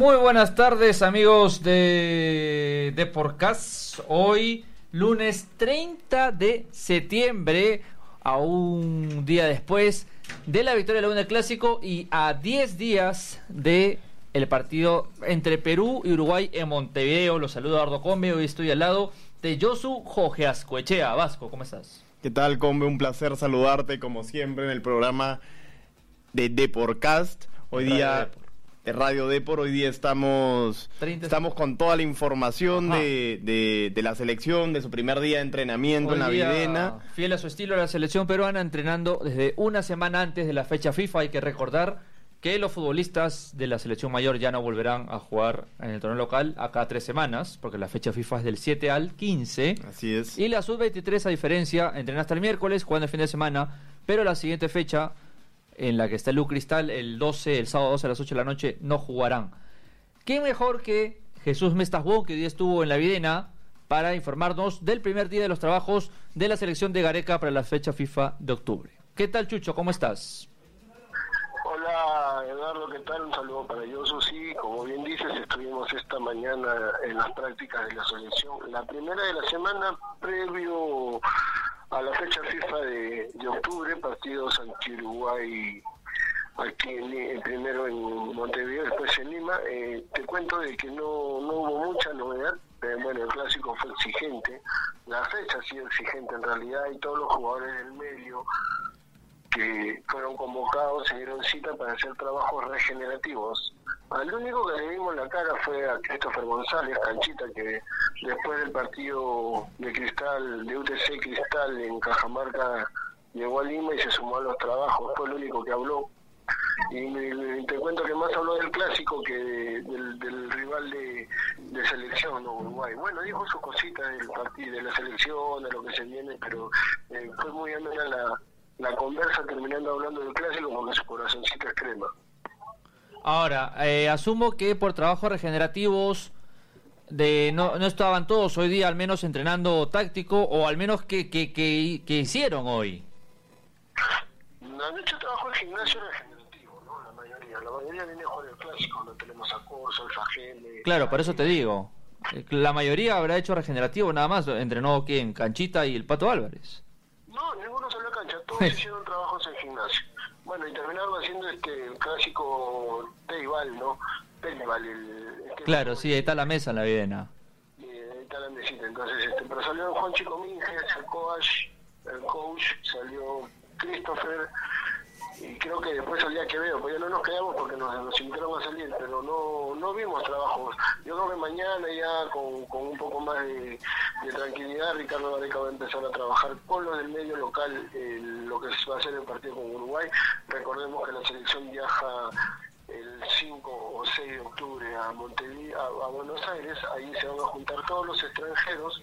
Muy buenas tardes amigos de, de Podcast. Hoy lunes 30 de septiembre, a un día después de la victoria de la Unión Clásico y a 10 días de el partido entre Perú y Uruguay en Montevideo. Los saludo Ardo Combe, hoy estoy al lado de Josu Jorge Ascoechea. Vasco, ¿cómo estás? ¿Qué tal, Combe? Un placer saludarte como siempre en el programa de Deporcast. Hoy día Radio Depor. Hoy día estamos, estamos con toda la información de, de, la selección, de su primer día de entrenamiento en la Videna. Fiel a su estilo, la selección peruana entrenando desde una semana antes de la fecha FIFA. Hay que recordar que los futbolistas de la selección mayor ya no volverán a jugar en el torneo local acá tres semanas, porque la fecha FIFA es del 7 al 15. Así es. Y la sub-23, a diferencia, entrena hasta el miércoles, jugando el fin de semana, pero la siguiente fecha en la que está el Cristal el 12, el sábado 12 a las 8 de la noche, no jugarán. ¿Qué mejor que Jesús Mestasbón, que hoy estuvo en la Videna, para informarnos del primer día de los trabajos de la selección de Gareca para la fecha FIFA de octubre? ¿Qué tal, Chucho? ¿Cómo estás? Hola Eduardo, ¿qué tal? Un saludo para Yosu. Sí, como bien dices, estuvimos esta mañana en las prácticas de la selección. La primera de la semana previo a la fecha FIFA de, octubre, partidos ante Uruguay aquí en, primero en Montevideo, después en Lima. Eh, te cuento de que no, no hubo mucha novedad. Eh, bueno, el clásico fue exigente, la fecha ha sido exigente en realidad y todos los jugadores del medio que fueron convocados se dieron cita para hacer trabajos regenerativos. Al único que le vimos la cara fue a Christopher González, canchita, que después del partido de Cristal, de UTC Cristal en Cajamarca, llegó a Lima y se sumó a los trabajos, fue el único que habló. Y te cuento que más habló del clásico que del, rival de, selección, Uruguay. Bueno, dijo sus cositas del partido, de la selección, de lo que se viene, pero eh, fue muy amena la, la conversa terminando hablando del clásico porque su corazoncito es crema. Ahora, eh, asumo que por trabajos regenerativos de no, no estaban todos hoy día al menos entrenando táctico o al menos que, que, que, hicieron hoy. No han hecho trabajo en gimnasio regenerativo, ¿no? La mayoría. La mayoría viene jugar el clásico, no tenemos a Corso, el Fajeme. Claro, por eso te digo. Eh, la mayoría habrá hecho regenerativo nada más. Entrenó quién? Canchita y el Pato Álvarez. No, ninguno salió a cancha. Todos hicieron trabajos en gimnasio. Bueno, y terminaron haciendo este el clásico Teibal, ¿no? Teibal, el... Este claro, sí, ahí está la mesa en la videna. Y ahí está la mesita, entonces, este, pero salió Juan Chico Minge, el coach, el coach, salió Christopher, y creo que después salía Quevedo, pues ya no nos quedamos porque nos, invitaron a salir, pero no, no vimos trabajos. Yo creo que mañana ya con, con un poco más de, tranquilidad Ricardo Vareca va a empezar a trabajar con los del medio local, lo que va a ser el partido con Uruguay. Recordemos que la selección viaja el 5 o 6 de octubre a Montevideo, a, Buenos Aires, ahí se van a juntar todos los extranjeros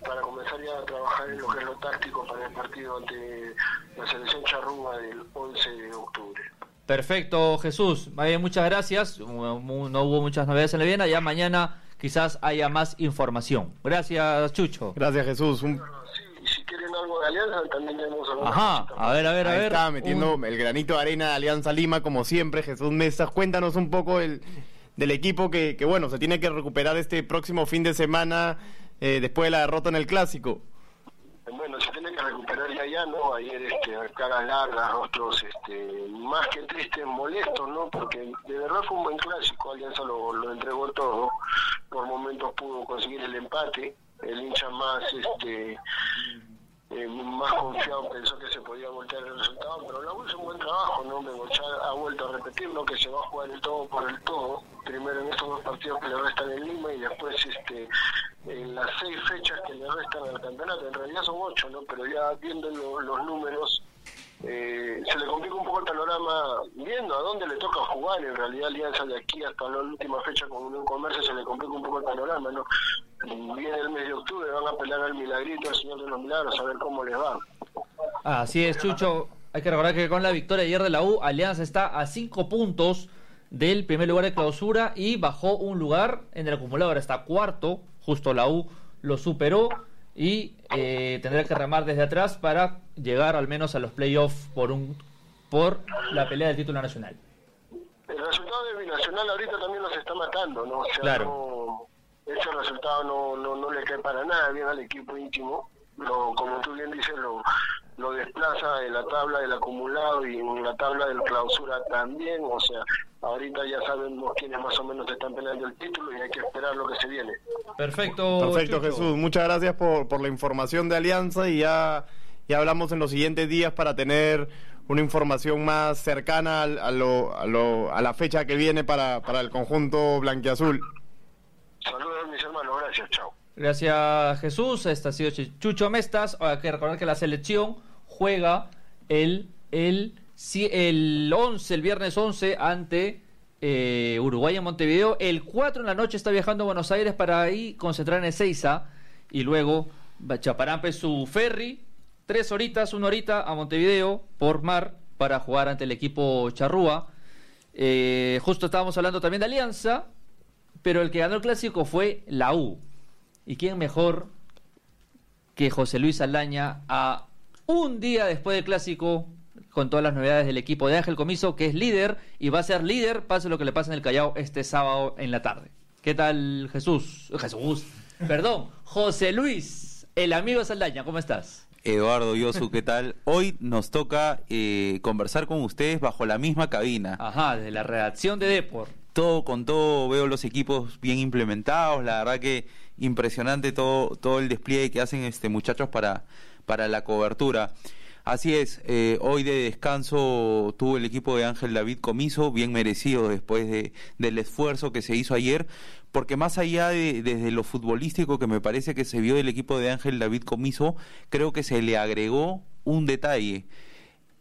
para comenzar ya a trabajar en lo que es lo táctico para el partido ante la selección charrúa del 11 de octubre. Perfecto, Jesús. Muchas gracias. No hubo muchas novedades en la Viena. Ya mañana quizás haya más información. Gracias, Chucho. Gracias, Jesús. si quieren algo de Alianza, también tenemos algo. Ajá, a ver, a ver, a ver. Está metiendo el granito de arena de Alianza Lima, como siempre. Jesús Mesa, cuéntanos un poco el, del equipo que, que, bueno, se tiene que recuperar este próximo fin de semana eh, después de la derrota en el clásico? Bueno, se tiene que recuperar ya, ya, ¿no? Ayer, este, caras largas, rostros, este, más que tristes, molestos, ¿no? Porque de verdad fue un buen clásico, Alianza lo, lo entregó todo, por momentos pudo conseguir el empate, el hincha más, este, eh, más confiado pensó que se podía voltear el resultado, pero la hizo un buen trabajo, ¿no? Bengochá ha vuelto a repetir, ¿no? Que se va a jugar el todo por el todo, primero en estos dos partidos que le restan en Lima y después este en las seis fechas que le restan al campeonato, en realidad son ocho, ¿no? Pero ya viendo los números, eh, se le complica un poco el panorama viendo a dónde le toca jugar, en realidad Alianza de aquí hasta la última fecha con un Comercio se le complica un poco el panorama, ¿no? Viene el mes de octubre, van a pelear al milagrito, al Señor de los Milagros, a ver cómo les va. Así es, Chucho. Hay que recordar que con la victoria ayer de la U, Alianza está a cinco puntos del primer lugar de clausura y bajó un lugar en el acumulador, está cuarto, justo la U lo superó y eh, tendrá que remar desde atrás para llegar al menos a los playoffs por un por la pelea del título nacional. El resultado de y Nacional ahorita también nos está matando, ¿no? O sea, claro. ese resultado no, no, no le cae para nada bien al equipo íntimo. Lo, como tú bien dices, lo, lo desplaza en la tabla del acumulado y en la tabla del clausura también. O sea, ahorita ya sabemos quiénes más o menos están peleando el título y hay que esperar lo que se viene. Perfecto. Perfecto, Jesús. Muchas gracias por, por la información de Alianza y ya, ya hablamos en los siguientes días para tener una información más cercana a, lo, a, lo, a la fecha que viene para, para el conjunto blanquiazul. Saludos mis hermanos, gracias, chao. Gracias Jesús, este ha sido Chucho Mestas. Hay que recordar que la selección juega el, el, el 11, el viernes 11 ante eh, Uruguay en Montevideo. El 4 en la noche está viajando a Buenos Aires para ahí concentrar en Ezeiza y luego Chaparampe su ferry tres horitas, una horita a Montevideo por mar para jugar ante el equipo Charrúa. Eh, justo estábamos hablando también de Alianza, pero el que ganó el clásico fue la U. ¿Y quién mejor que José Luis Alaña a un día después del clásico con todas las novedades del equipo de Ángel Comiso, que es líder y va a ser líder, pase lo que le pase en el Callao este sábado en la tarde. ¿Qué tal Jesús? Jesús, perdón, José Luis, el amigo Saldaña, ¿cómo estás? Eduardo Yosu, ¿qué tal? Hoy nos toca eh, conversar con ustedes bajo la misma cabina. Ajá, desde la redacción de Deport. Todo con todo, veo los equipos bien implementados, la verdad que impresionante todo, todo el despliegue que hacen este muchachos para, para la cobertura. Así es, eh, hoy de descanso tuvo el equipo de Ángel David Comiso, bien merecido después de, del esfuerzo que se hizo ayer, porque más allá de desde lo futbolístico que me parece que se vio del equipo de Ángel David Comiso, creo que se le agregó un detalle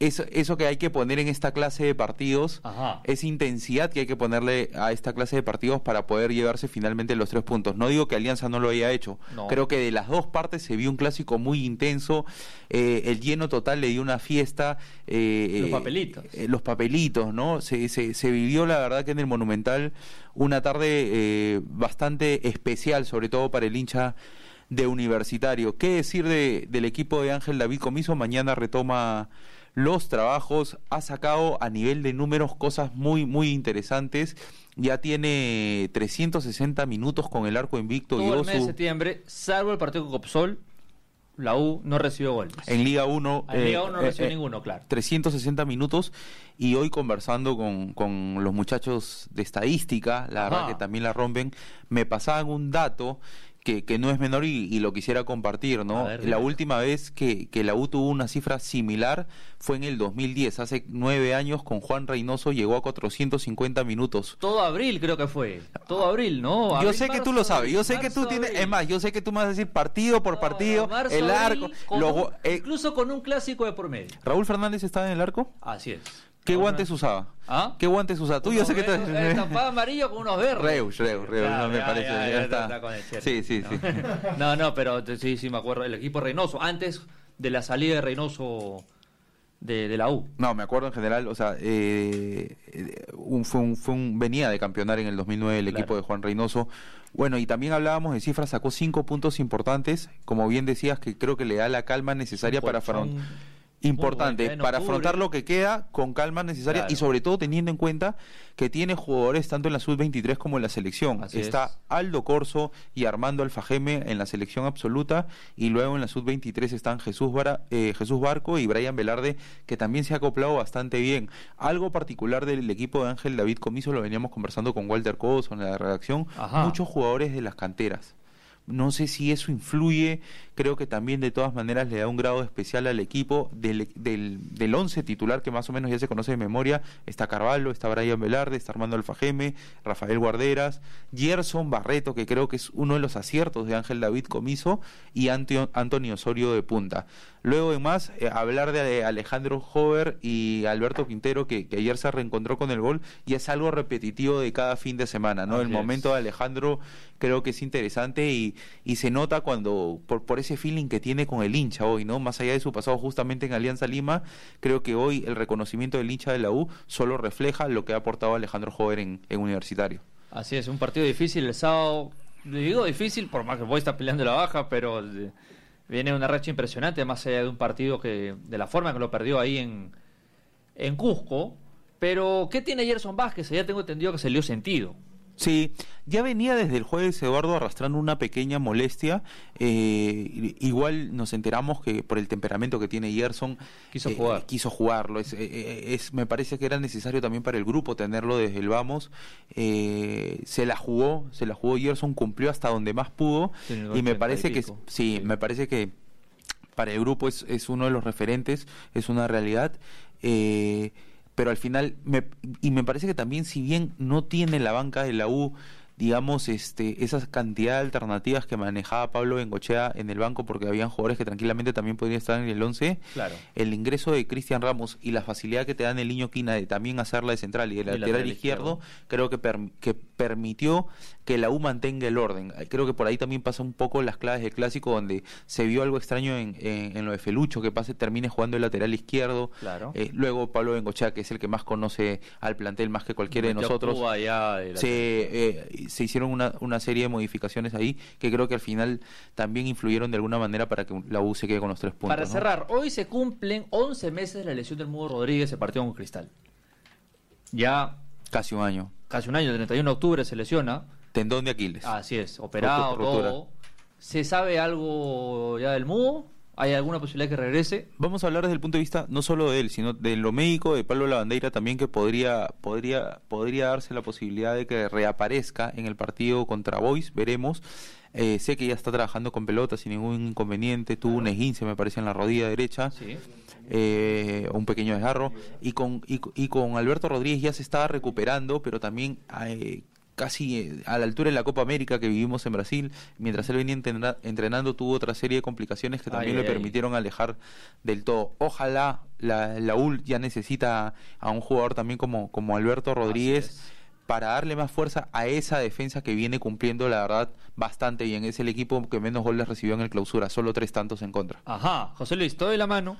eso, eso que hay que poner en esta clase de partidos, esa intensidad que hay que ponerle a esta clase de partidos para poder llevarse finalmente los tres puntos. No digo que Alianza no lo haya hecho, creo que de las dos partes se vio un clásico muy intenso, eh, el lleno total le dio una fiesta. Eh, los papelitos. Eh, los papelitos, ¿no? Se, se, se, vivió la verdad que en el Monumental una tarde bastante especial, sobre todo para el hincha de universitario. ¿Qué decir de, del equipo de Ángel David Comiso? Mañana retoma los trabajos, ha sacado a nivel de números cosas muy, muy interesantes. Ya tiene 360 minutos con el arco invicto. Todo el mes de septiembre, salvo el partido con Copsol, la U no recibió goles. En Liga 1. En Liga 1 no eh, recibió eh, ninguno, claro. 360 minutos. Y hoy conversando con, con los muchachos de estadística, la verdad que también la rompen, me pasaban un dato que, que, no es menor y, lo quisiera compartir, ¿no? la última vez que, que, la U tuvo una cifra similar fue en el 2010, hace nueve años con Juan Reynoso llegó a 450 minutos. Todo abril creo que fue, todo abril, ¿no? yo sé que tú lo sabes, yo sé que tú tienes, es más, yo sé que tú me vas a decir partido por partido, el arco, eh, incluso con un clásico de por medio. ¿Raúl Fernández estaba en el arco? Así es. ¿Qué guantes usaba? ¿Ah? ¿Qué guantes usaba? Tú yo sé que te... Estampado amarillo con unos verdes. Reus, Reus, Reus, no me parece. Ya, está. sí, sí, sí. no, no, pero sí, sí me acuerdo. El equipo Reynoso, antes de la salida de Reynoso de, de la U. No, me acuerdo en general, o sea, eh, un, fue, un, fue un, venía de campeonar en el 2009 el equipo de Juan Reynoso. Bueno, y también hablábamos de cifras, sacó cinco puntos importantes, como bien decías, que creo que le da la calma necesaria para afrontar importante para afrontar lo que queda con calma necesaria y sobre todo teniendo en cuenta que tiene jugadores tanto en la sub-23 como en la selección. Está Aldo Corso y Armando Alfajeme en la selección absoluta y luego en la sub-23 están Jesús, eh, Jesús Barco y Brian Velarde que también se ha acoplado bastante bien. Algo particular del equipo de Ángel David Comiso lo veníamos conversando con Walter Coso en la redacción. Muchos jugadores de las canteras. No sé si eso influye, creo que también de todas maneras le da un grado especial al equipo del, del, del once titular que más o menos ya se conoce de memoria. Está Carvalho, está Brian Velarde, está Armando Alfajeme, Rafael Guarderas, Gerson Barreto, que creo que es uno de los aciertos de Ángel David Comiso, y Antonio Osorio de punta. Luego, además, eh, hablar de Alejandro Hover y Alberto Quintero, que, ayer se reencontró con el gol, y es algo repetitivo de cada fin de semana, ¿no? el momento de Alejandro creo que es interesante y, y se nota cuando, por, por ese feeling que tiene con el hincha hoy, ¿no? Más allá de su pasado justamente en Alianza Lima, creo que hoy el reconocimiento del hincha de la U solo refleja lo que ha aportado Alejandro Hover en, Universitario. Así es, un partido difícil el sábado. Digo difícil, por más que voy está peleando la baja, pero viene una racha impresionante, más allá de un partido que, de la forma que lo perdió ahí en, en Cusco. Pero, ¿qué tiene Gerson Vázquez? Ya tengo entendido que se le dio sentido. Sí, ya venía desde el jueves Eduardo arrastrando una pequeña molestia. Eh, igual nos enteramos que por el temperamento que tiene Gerson quiso, eh, jugar. quiso jugarlo. Eh, es, me parece que era necesario también para el grupo tenerlo desde el vamos. se la jugó, se la jugó Gerson, cumplió hasta donde más pudo y me parece que sí, me parece que para el grupo es, es uno de los referentes, es una realidad. Eh, pero al final, me, y me parece que también si bien no tiene la banca de la U digamos, este, esa cantidad de alternativas que manejaba Pablo Bengochea en el banco, porque habían jugadores que tranquilamente también podrían estar en el 11, claro. el ingreso de Cristian Ramos y la facilidad que te dan el niño Quina de también hacerla de central y de lateral, izquierdo, creo que, que permitió que la U mantenga el orden. Creo que por ahí también pasa un poco las claves del clásico, donde se vio algo extraño en, en, lo de Felucho, que pase, termine jugando el lateral izquierdo. Claro. Eh, luego Pablo Bengochea, que es el que más conoce al plantel más que cualquiera de nosotros. se, se hicieron una, una serie de modificaciones ahí que creo que al final también influyeron de alguna manera para que la U se quede con los tres puntos. Para cerrar, hoy se cumplen 11 meses de la lesión del Mudo Rodríguez, se partió con Cristal. Ya. Casi un año. Casi un año, el 31 de octubre se lesiona. Tendón de Aquiles. Así es, operado, todo. ¿Se sabe algo ya del Mudo? ¿Hay alguna posibilidad que regrese? Vamos a hablar desde el punto de vista no solo de él, sino de lo médico de Pablo Lavandeira también que podría podría podría darse la posibilidad de que reaparezca en el partido contra Boys, veremos. Eh, sé que ya está trabajando con pelota sin ningún inconveniente, tuvo un esguince me parece en la rodilla derecha. Sí. Eh, un pequeño desgarro y con y, con Alberto Rodríguez ya se estaba recuperando pero también eh, casi eh, a la altura de la Copa América que vivimos en Brasil, mientras él venía entrenando tuvo otra serie de complicaciones que también le permitieron alejar del todo. Ojalá la, la UL ya necesita a un jugador también como, como Alberto Rodríguez para darle más fuerza a esa defensa que viene cumpliendo, la verdad, bastante bien. Es el equipo que menos goles recibió en el clausura, solo tres tantos en contra. Ajá, José Luis, todo de la mano.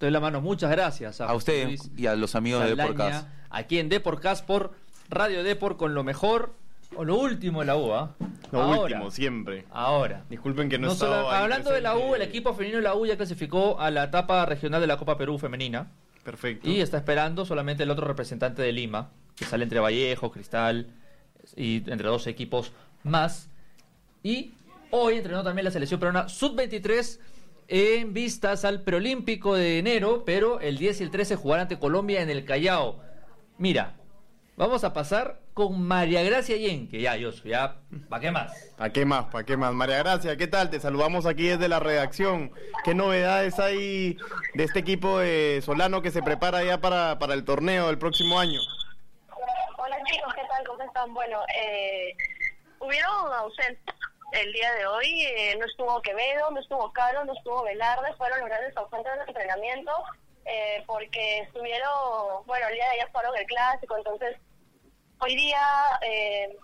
De la mano, muchas gracias a, usted y a los amigos de Deporcast. Aquí en Deporcast por Radio Deport con lo mejor o lo último de la U, ¿ah? Lo último, siempre. Ahora. Disculpen que no, no Hablando de la U, el equipo femenino de la U ya clasificó a la etapa regional de la Copa Perú femenina. Perfecto. Y está esperando solamente el otro representante de Lima, que sale entre Vallejo, Cristal y entre dos equipos más. Y hoy entrenó también la selección peruana sub-23 en vistas al preolímpico de enero, pero el 10 y el 13 jugarán ante Colombia en el Callao. Mira, Vamos a pasar con María Gracia que Ya, yo ya, ¿para qué más? ¿Para qué más? ¿Para qué más? María Gracia, ¿qué tal? Te saludamos aquí desde la redacción. ¿Qué novedades hay de este equipo de Solano que se prepara ya para, para el torneo del próximo año? Hola chicos, ¿qué tal? ¿Cómo están? Bueno, eh, hubieron ausentes el día de hoy. Eh, no estuvo Quevedo, no estuvo Caro, no estuvo Velarde, fueron los grandes ausentes del entrenamiento. Eh, porque estuvieron, bueno, el día de ayer fueron el clásico, entonces hoy día eh,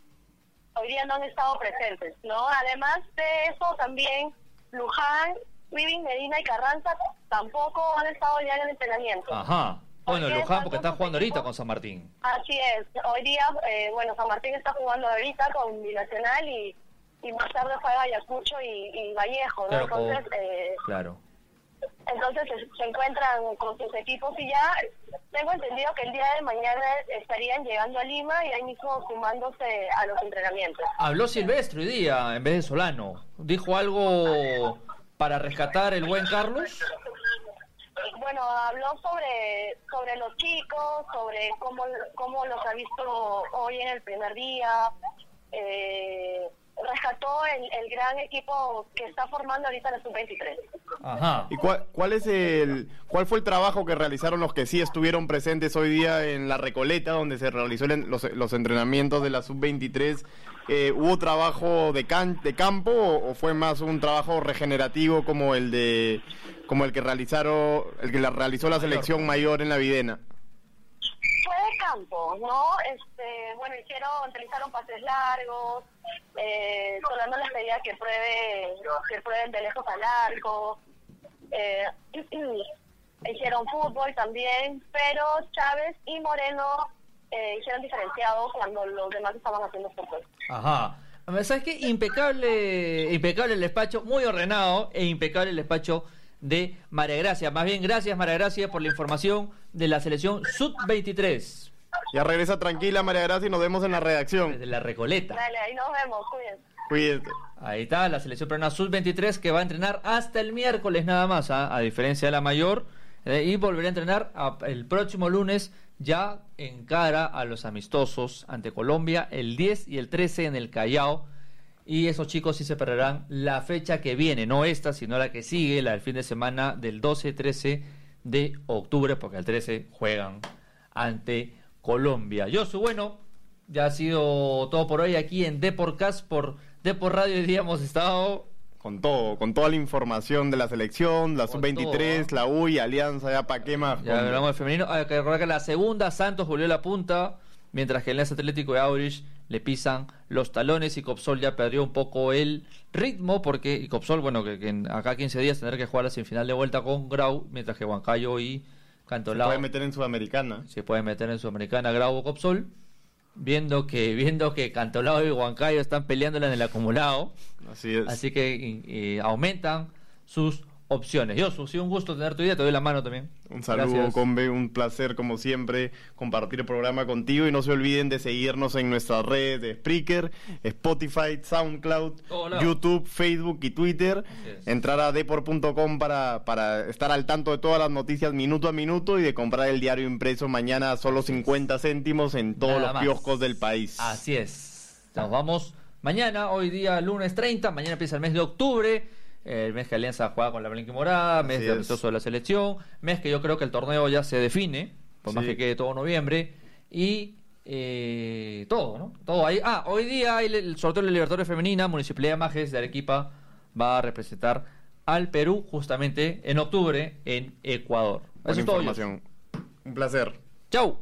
hoy día no han estado presentes, ¿no? Además de eso también Luján, Living, Medina y Carranza tampoco han estado ya en el entrenamiento. Ajá. Bueno, Luján porque está jugando ahorita con San Martín. Así es. Hoy día, eh, bueno, San Martín está jugando ahorita con Binacional y, y más tarde juega Ayacucho y, y Vallejo, ¿no? Entonces, eh, claro entonces se, encuentran con sus equipos y ya tengo entendido que el día de mañana estarían llegando a Lima y ahí mismo sumándose a los entrenamientos. Habló Silvestre hoy día en vez de Solano. ¿Dijo algo para rescatar el buen Carlos? Bueno, habló sobre sobre los chicos, sobre cómo, cómo los ha visto hoy en el primer día. Eh, rescató el, el, gran equipo que está formando ahorita la sub-23. Ajá. ¿Y cuál, cuál, es el, cuál fue el trabajo que realizaron los que sí estuvieron presentes hoy día en la Recoleta, donde se realizó los, los entrenamientos de la sub-23? Eh, ¿Hubo trabajo de, can, de campo o, fue más un trabajo regenerativo como el de como el que realizaron el que la realizó la selección mayor en la Videna? Fue de campo, ¿no? Este, bueno, hicieron, utilizaron pases largos, eh, Solano les pedía que pruebe, que prueben de lejos al arco, eh, hicieron fútbol también, pero Chávez y Moreno eh, hicieron diferenciados cuando los demás estaban haciendo fútbol. Ajá. ¿Sabes qué? Impecable, impecable el despacho, muy ordenado e impecable el despacho de María Gracia. Más bien, gracias María Gracia por la información de la selección Sub-23. Ya regresa tranquila María Gracia y nos vemos en la redacción. Desde la Recoleta. Dale, ahí nos vemos, cuídense. Cuídense. Ahí está, la selección peruana Sub-23 que va a entrenar hasta el miércoles nada más, ¿ah? a diferencia de la mayor. Eh, y volverá a entrenar el próximo lunes ya en cara a los amistosos ante Colombia el 10 y el 13 en el Callao. Y esos chicos sí se perderán la fecha que viene, no esta, sino la que sigue, la del fin de semana del 12-13 de octubre, porque el 13 juegan ante Colombia. Yo soy bueno, ya ha sido todo por hoy aquí en Deporcast por Depor Radio. Hoy día hemos estado con todo, con toda la información de la selección, la sub-23, la UI, Alianza, ya para qué más. Ya hablamos del femenino. Hay que recordar que la segunda Santos volvió la punta, mientras que el Atlético de Aurich le pisan los talones y Copsol ya perdió un poco el ritmo porque y Copsol, bueno, que, que acá 15 días tendrá que jugar la semifinal de vuelta con Grau, mientras que Huancayo y Cantolao se puede meter en Sudamericana. Se puede meter en Sudamericana Grau o Copsol viendo que viendo que Cantolao y Huancayo están peleándola en el acumulado. Así es. Así que aumentan sus opciones. Yo, sí, un gusto tener tu idea, te doy la mano también. Un saludo, Combe, un placer como siempre compartir el programa contigo y no se olviden de seguirnos en nuestras redes de Spreaker, Spotify, SoundCloud, YouTube, Facebook y Twitter. Entrar a depor.com para, para estar al tanto de todas las noticias minuto a minuto y de comprar el diario impreso mañana a solo 50 céntimos en todos los kioscos del país. Así es. Nos vamos mañana, hoy día lunes 30, mañana empieza el mes de octubre el mes que Alianza juega con la Blanca Morada, mes de amistoso de la selección, mes que yo creo que el torneo ya se define, por más que quede todo noviembre, y eh, todo, ¿no? Todo ahí. Ah, hoy día hay el sorteo de la Libertadores Femenina, Municipalidad de Majes de Arequipa va a representar al Perú justamente en octubre en Ecuador. Eso es todo. Un placer. Chau.